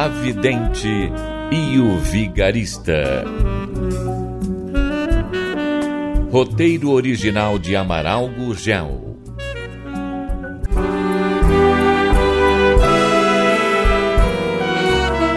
A Vidente e o Vigarista. Roteiro original de Amaral Gurgel.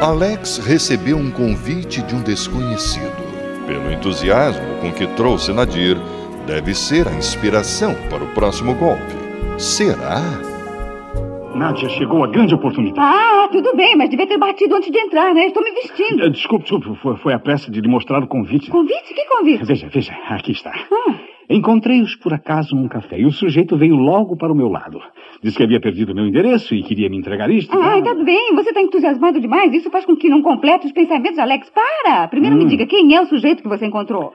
Alex recebeu um convite de um desconhecido. Pelo entusiasmo com que trouxe Nadir, deve ser a inspiração para o próximo golpe. Será? Nádia, chegou a grande oportunidade. Ah, tudo bem, mas devia ter batido antes de entrar, né? Estou me vestindo. Eh, Desculpe, desculpe, foi, foi a pressa de lhe mostrar o convite. Convite? Que convite? Veja, veja, aqui está. Ah, Encontrei-os por acaso num café e o sujeito veio logo para o meu lado. Disse que havia perdido meu endereço e queria me entregar isto. ah, tá bem, você está entusiasmado demais. Isso faz com que não complete os pensamentos, Alex. Para! Primeiro me Hum. diga quem é o sujeito que você encontrou.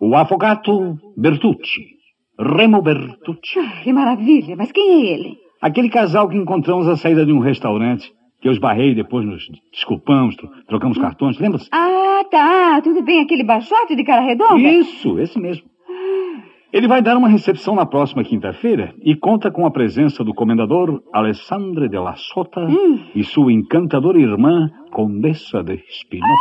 O afogato Bertucci. Remo Bertucci. Ah, que maravilha, mas quem é ele? Aquele casal que encontramos à saída de um restaurante. Que eu esbarrei e depois nos desculpamos, tro- trocamos cartões, lembra-se? Ah, tá, tudo bem, aquele baixote de cara redonda? Isso, esse mesmo. Ele vai dar uma recepção na próxima quinta-feira e conta com a presença do comendador Alessandro de la Sota e sua encantadora irmã, Condessa de Espinosa.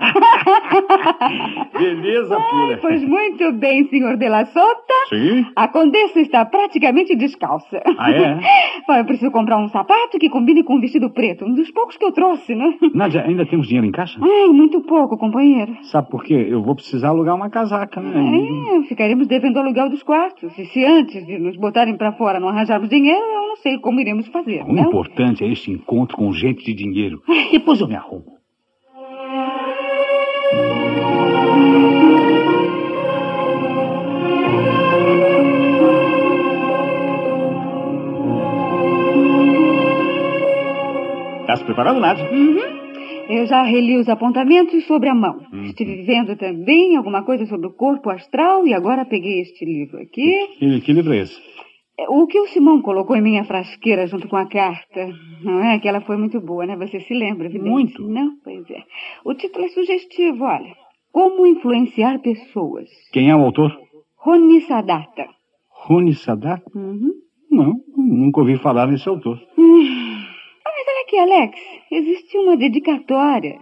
Beleza pura. Pois muito bem, senhor de la Sota. Sim? A condessa está praticamente descalça. Ah, é? Bom, eu preciso comprar um sapato que combine com um vestido preto. Um dos poucos que eu trouxe, né? Nádia, ainda temos dinheiro em caixa? Ai, muito pouco, companheiro. Sabe por quê? Eu vou precisar alugar uma casaca, né? É, ficaremos devendo o aluguel dos quartos. E se antes de nos botarem pra fora não arranjarmos dinheiro, eu não sei como iremos fazer. O não? importante é este encontro com gente de dinheiro. Depois eu me arrumo. Está se preparado, Nádia? Uhum. Eu já reli os apontamentos sobre a mão. Uhum. Estive vendo também alguma coisa sobre o corpo astral e agora peguei este livro aqui. Que, que livro é esse? O que o Simão colocou em minha frasqueira junto com a carta, não é? Que ela foi muito boa, né? Você se lembra, evidente? Muito. Não? Pois é. O título é sugestivo, olha. Como influenciar pessoas. Quem é o autor? Roni Sadata. Rony Sadat? Uhum. Não, nunca ouvi falar nesse autor. Ah, aqui, Alex. Existe uma dedicatória.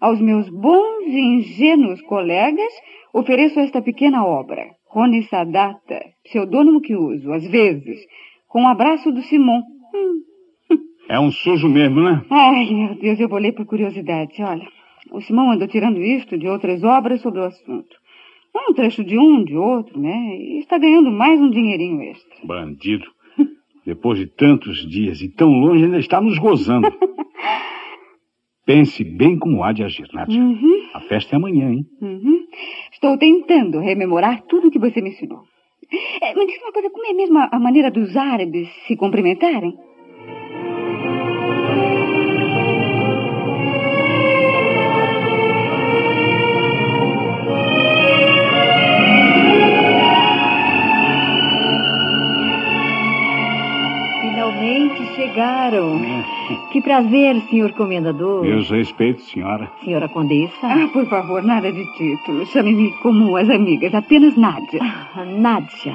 Aos meus bons e ingênuos colegas, ofereço esta pequena obra. Rony Sadata, pseudônimo que uso, às vezes, com o abraço do Simon. Hum. É um sujo mesmo, né? Ai, meu Deus, eu vou ler por curiosidade. Olha, o Simão andou tirando isto de outras obras sobre o assunto. Um trecho de um, de outro, né? E está ganhando mais um dinheirinho extra. Bandido. Depois de tantos dias e tão longe, ainda está nos gozando. Pense bem como há de agir, Nádia. Uhum, A festa é amanhã, hein? uhum. Estou tentando rememorar tudo que você me ensinou. É, me diz uma coisa, como é mesmo a, a maneira dos árabes se cumprimentarem? Chegaram. Que prazer, senhor comendador. Meus respeitos, senhora. Senhora Condessa. Ah, por favor, nada de título. Chame-me como as amigas, apenas Nádia. Ah, Nádia.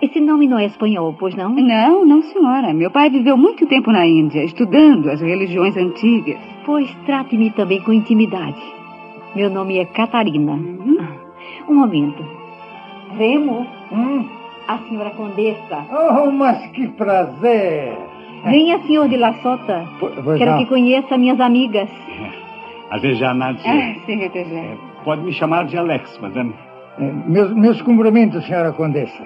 Esse nome não é espanhol, pois não? Não, não, senhora. Meu pai viveu muito tempo na Índia, estudando as religiões antigas. Pois trate-me também com intimidade. Meu nome é Catarina. Uhum. Ah, Um momento. Remo, a senhora Condessa. Oh, mas que prazer! Venha, senhor de La Sota. Po- pois Quero não. que conheça minhas amigas. A Nádia. Ah, sim, Retejar. Pode me chamar de Alex, madame. Eh, Meus, meus cumprimentos, senhora Condessa.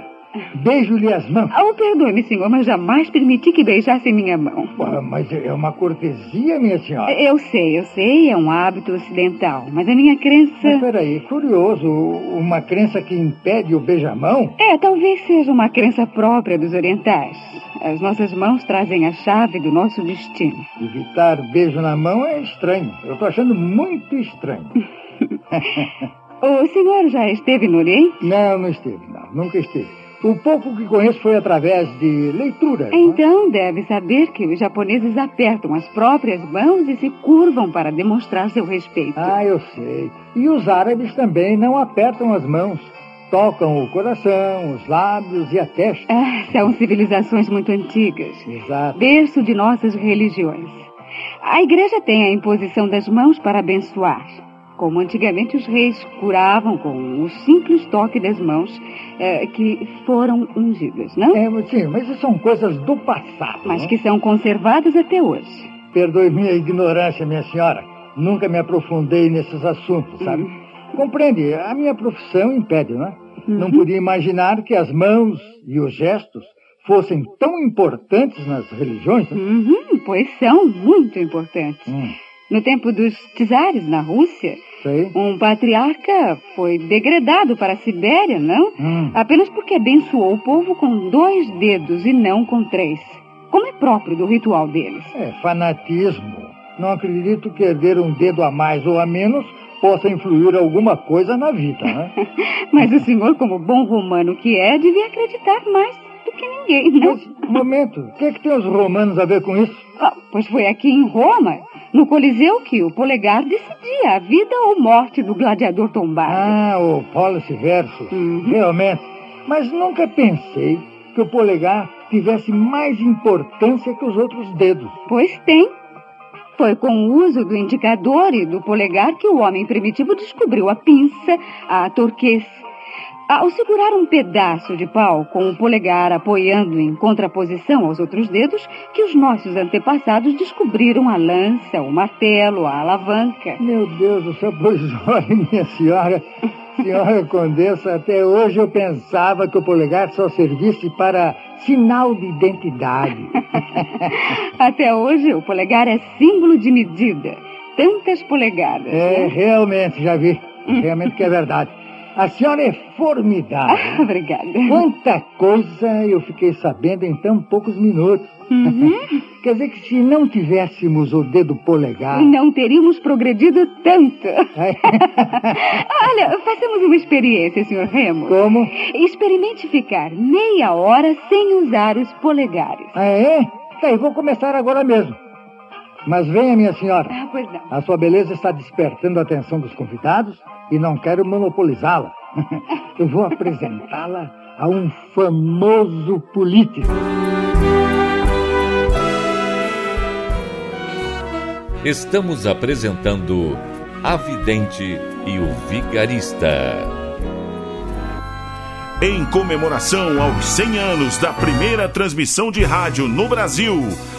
Beijo-lhe as mãos. Oh, perdoe-me, senhor, mas jamais permiti que beijasse minha mão. Ah, mas é uma cortesia, minha senhora. Eu sei, eu sei, é um hábito ocidental, mas a minha crença... Mas peraí, curioso, uma crença que impede o beijamão? É, talvez seja uma crença própria dos orientais. As nossas mãos trazem a chave do nosso destino. Evitar beijo na mão é estranho. Eu tô achando muito estranho. o senhor já esteve no Oriente? Não, não esteve, não. Nunca esteve. O pouco que conheço foi através de leitura. Então é? deve saber que os japoneses apertam as próprias mãos e se curvam para demonstrar seu respeito. Ah, eu sei. E os árabes também não apertam as mãos. Tocam o coração, os lábios e a testa. Ah, são civilizações muito antigas. Exato. Berço de nossas religiões. A igreja tem a imposição das mãos para abençoar. Como antigamente os reis curavam com o simples toque das mãos é, que foram ungidas, não? É, sim, mas isso são coisas do passado. Mas não? que são conservadas até hoje. Perdoe minha ignorância, minha senhora. Nunca me aprofundei nesses assuntos, sabe? Uhum. Compreende? A minha profissão impede, não é? Uhum. Não podia imaginar que as mãos e os gestos fossem tão importantes nas religiões. Né? Uhum, pois são muito importantes. Hum. No tempo dos czares na Rússia, Sei. um patriarca foi degradado para a Sibéria, não? Hum. Apenas porque abençoou o povo com dois dedos e não com três. Como é próprio do ritual deles. É fanatismo. Não acredito que herder um dedo a mais ou a menos possa influir alguma coisa na vida, né? Mas o senhor, como bom romano que é, devia acreditar mais ninguém? Mas, momento, o que, é que tem os romanos a ver com isso? Ah, pois foi aqui em Roma, no Coliseu, que o polegar decidia a vida ou morte do gladiador tombado. Ah, o policy versus. Uhum. Realmente. Mas nunca pensei que o polegar tivesse mais importância que os outros dedos. Pois tem. Foi com o uso do indicador e do polegar que o homem primitivo descobriu a pinça, a torquês. Ao segurar um pedaço de pau com o polegar apoiando em contraposição aos outros dedos, que os nossos antepassados descobriram a lança, o martelo, a alavanca. Meu Deus do céu, pois olha, minha senhora, senhora Condessa, até hoje eu pensava que o polegar só servisse para sinal de identidade. Até hoje, o polegar é símbolo de medida. Tantas polegadas. É, né? realmente, já vi. Realmente que é verdade. A senhora é formidável. Ah, obrigada. Quanta coisa eu fiquei sabendo em tão poucos minutos. Uhum. Quer dizer que se não tivéssemos o dedo polegar. Não teríamos progredido tanto. É. Olha, façamos uma experiência, Sr. Remo. Como? Experimente ficar meia hora sem usar os polegares. Ah, é? Tá, eu vou começar agora mesmo. Mas venha, minha senhora. Ah, pois não. A sua beleza está despertando a atenção dos convidados e não quero monopolizá-la. Eu vou apresentá-la a um famoso político. Estamos apresentando A Vidente e o Vigarista. Em comemoração aos 100 anos da primeira transmissão de rádio no Brasil,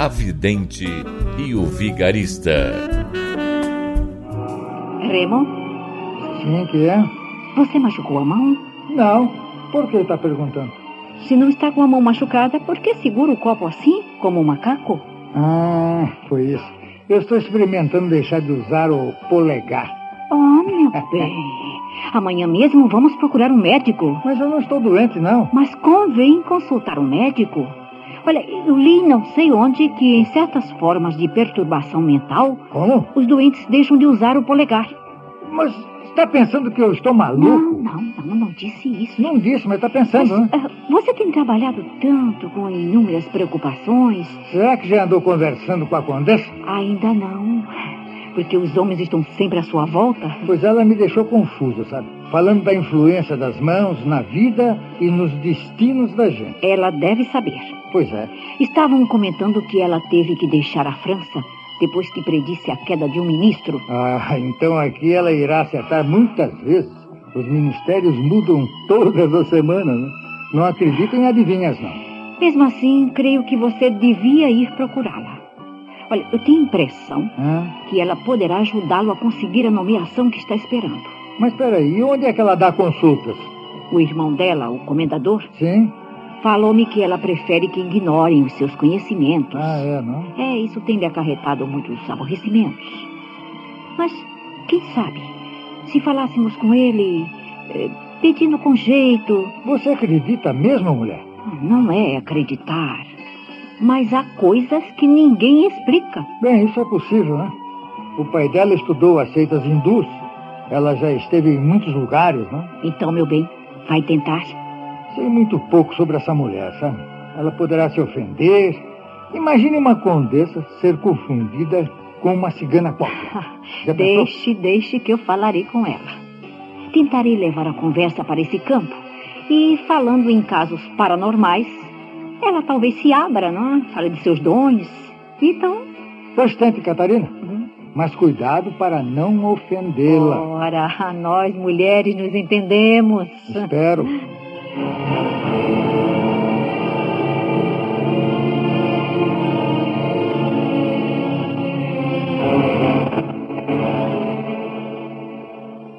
A Vidente e o Vigarista. Remo, Sim, que é? você machucou a mão? Não. Por que está perguntando? Se não está com a mão machucada, por que segura o copo assim, como um macaco? Ah, foi isso. Eu estou experimentando deixar de usar o polegar. Oh, meu bem. Amanhã mesmo vamos procurar um médico. Mas eu não estou doente, não. Mas convém consultar um médico. Olha, eu li não sei onde que em certas formas de perturbação mental, Como? os doentes deixam de usar o polegar. Mas está pensando que eu estou Não, maluco? não, não, não disse isso. Não disse, mas está pensando, né? Ah, Você tem trabalhado tanto com inúmeras preocupações. Será que já andou conversando com a condessa? Ainda não. Porque os homens estão sempre à sua volta? Pois ela me deixou confuso, sabe? Falando da influência das mãos na vida e nos destinos da gente. Ela deve saber. Pois é. Estavam comentando que ela teve que deixar a França depois que predisse a queda de um ministro. Ah, então aqui ela irá acertar muitas vezes. Os ministérios mudam todas as semanas, né? Não acredito em adivinhas, não. Mesmo assim, creio que você devia ir procurá-la. Olha, eu tenho a impressão Ah, que ela poderá ajudá-lo a conseguir a nomeação que está esperando. mas peraí, e onde é que ela dá consultas? O irmão dela, o comendador, Sim? Falou-me que ela prefere que ignorem os seus conhecimentos. Ah, é, não? É, isso tem lhe acarretado muitos aborrecimentos. Mas, quem sabe, se falássemos com ele, eh, pedindo com jeito, Você acredita mesmo, mulher? não é acreditar. Mas há coisas que ninguém explica. Bem, isso é possível, né? O pai dela estudou as seitas hindus. Ela já esteve em muitos lugares, né? Então, meu bem, vai tentar. Sei muito pouco sobre essa mulher, sabe? Ela poderá se ofender. Imagine uma condessa ser confundida com uma cigana qualquer. Pensou? Deixe, deixe que eu falarei com ela. Tentarei levar a conversa para esse campo. E falando em casos paranormais, ela talvez se abra, não é? Fale de seus dons. Então, Bastante, Catarina. Mas cuidado para não ofendê-la. ora, nós mulheres nos entendemos. Espero.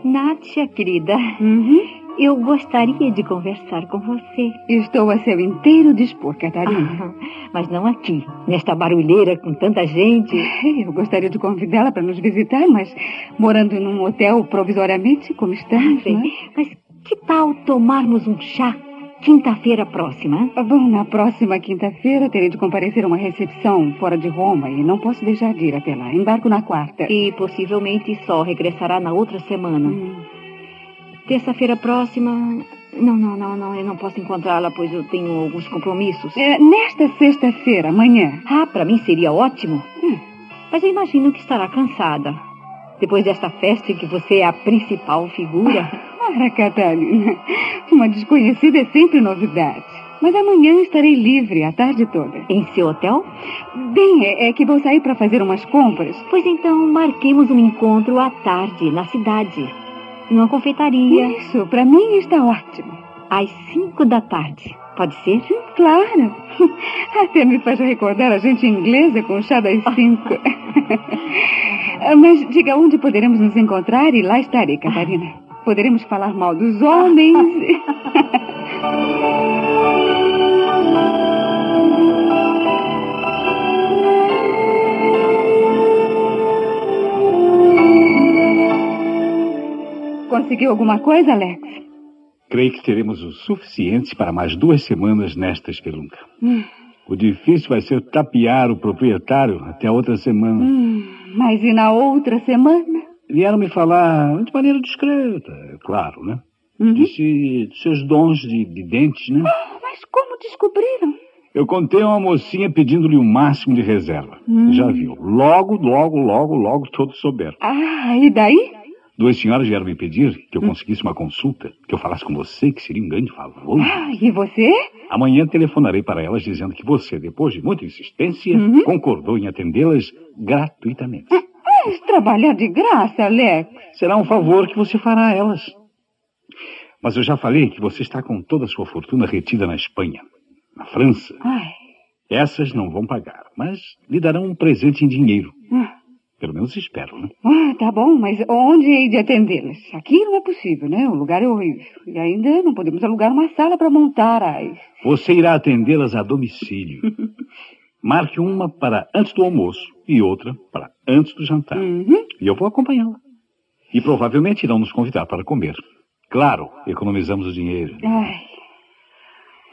Nátia, querida, eu gostaria de conversar com você. Estou a seu inteiro dispor, Catarina. Mas não aqui, nesta barulheira com tanta gente. Eu gostaria de convidá-la para nos visitar, mas morando num hotel provisoriamente, como estamos, Bem, né? mas que tal tomarmos um chá quinta-feira próxima? Bom, na próxima quinta-feira terei de comparecer a uma recepção fora de Roma e não posso deixar de ir até lá. Embarco na quarta. E possivelmente só regressará na outra semana. Hum. Terça-feira próxima. Não, não, não, não, eu não posso encontrá-la, pois eu tenho alguns compromissos. É, nesta sexta-feira, amanhã. Ah, para mim seria ótimo. Hum. Mas eu imagino que estará cansada. Depois desta festa em que você é a principal figura. Ora, Catarina, uma desconhecida é sempre novidade. Mas amanhã estarei livre a tarde toda. em seu hotel? Bem, é, é que vou sair para fazer umas compras. Pois então, marquemos um encontro à tarde, na cidade. Numa confeitaria, Isso, para mim está ótimo. às cinco da tarde. Pode ser? Claro. Até me faz recordar a gente inglesa com chá das cinco. Mas diga onde poderemos nos encontrar e lá estarei, Catarina. Poderemos falar mal dos homens. Conseguiu alguma coisa, Alex? Creio que teremos o suficiente para mais duas semanas nesta espelunca. O difícil vai ser tapear o proprietário até a outra semana. Hum, mas e na outra semana? Vieram me falar de maneira discreta, é claro, né? Uhum. Disse de seus dons de, de dentes, né? Mas como descobriram? Eu contei a uma mocinha pedindo-lhe o máximo de reserva. Hum. Já viu. Logo, logo, logo, logo todos souberam. Ah, e daí? Duas senhoras vieram me pedir que eu conseguisse uma consulta, que eu falasse com você, que seria um grande favor. Ah, e você? Amanhã telefonarei para elas dizendo que você, depois de muita insistência, Uhum. concordou em atendê-las gratuitamente. Trabalhar de graça, Alex. Será um favor que você fará a elas. Mas eu já falei que você está com toda a sua fortuna retida na Espanha, na França. Ai, Essas não vão pagar, mas lhe darão um presente em dinheiro. ah, Pelo menos espero, né? ah, tá bom, mas onde hei de atendê-las? Aqui não é possível, né? O lugar é horrível. E ainda não podemos alugar uma sala para montar as... Você irá atendê-las a domicílio. Marque uma para antes do almoço e outra para antes do jantar. Uhum. E eu vou acompanhá-la. E provavelmente irão nos convidar para comer. Claro, economizamos o dinheiro. Ai,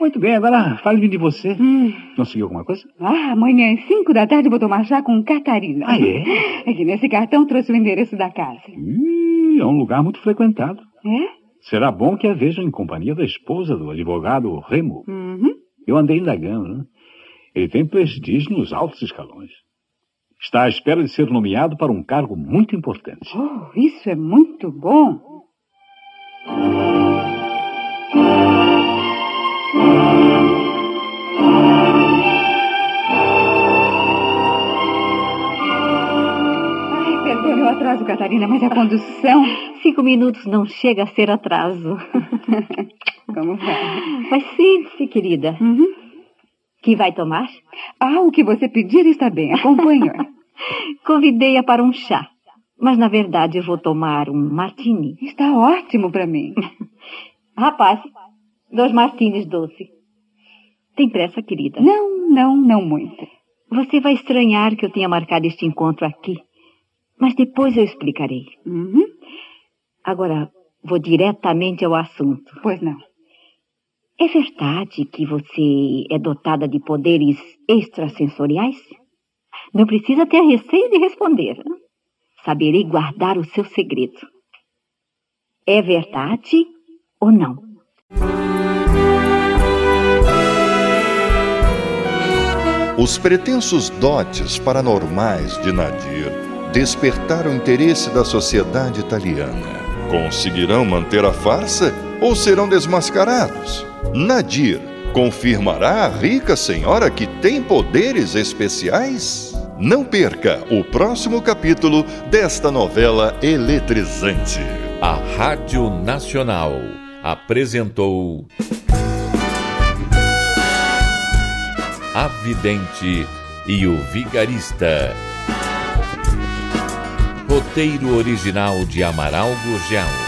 Muito bem, agora fale-me de você. hum. Conseguiu alguma coisa? Ah, amanhã às cinco da tarde vou tomar chá com Catarina. Ah, é? É que nesse cartão trouxe o endereço da casa. Ih, é um lugar muito frequentado. É? Será bom que a vejam em companhia da esposa do advogado Remo. Uhum. Eu andei indagando, né? Ele tem prestígio nos altos escalões. Está à espera de ser nomeado para um cargo muito importante. Oh, isso é muito bom. Ai, perdone o atraso, Catarina, mas a condução. Cinco minutos não chega a ser atraso. Como vai? Mas sim, querida. Uhum. Que vai tomar? Ah, o que você pedir está bem. Acompanho. Convidei-a para um chá. Mas, na verdade, eu vou tomar um martini. Está ótimo para mim. Rapaz, dois martinis doce. Tem pressa, querida? Não, não, não muito. Você vai estranhar que eu tenha marcado este encontro aqui. Mas depois eu explicarei. Uhum. Agora, vou diretamente ao assunto. Pois não. É verdade que você é dotada de poderes extrasensoriais? Não precisa ter receio de responder. Saberei guardar o seu segredo. É verdade ou não? Os pretensos dotes paranormais de Nadir despertaram o interesse da sociedade italiana. Conseguirão manter a farsa ou serão desmascarados? Nadir confirmará a rica senhora que tem poderes especiais? Não perca o próximo capítulo desta novela eletrizante. A Rádio Nacional apresentou A Vidente e o Vigarista. Roteiro original de Amaral Gurgel.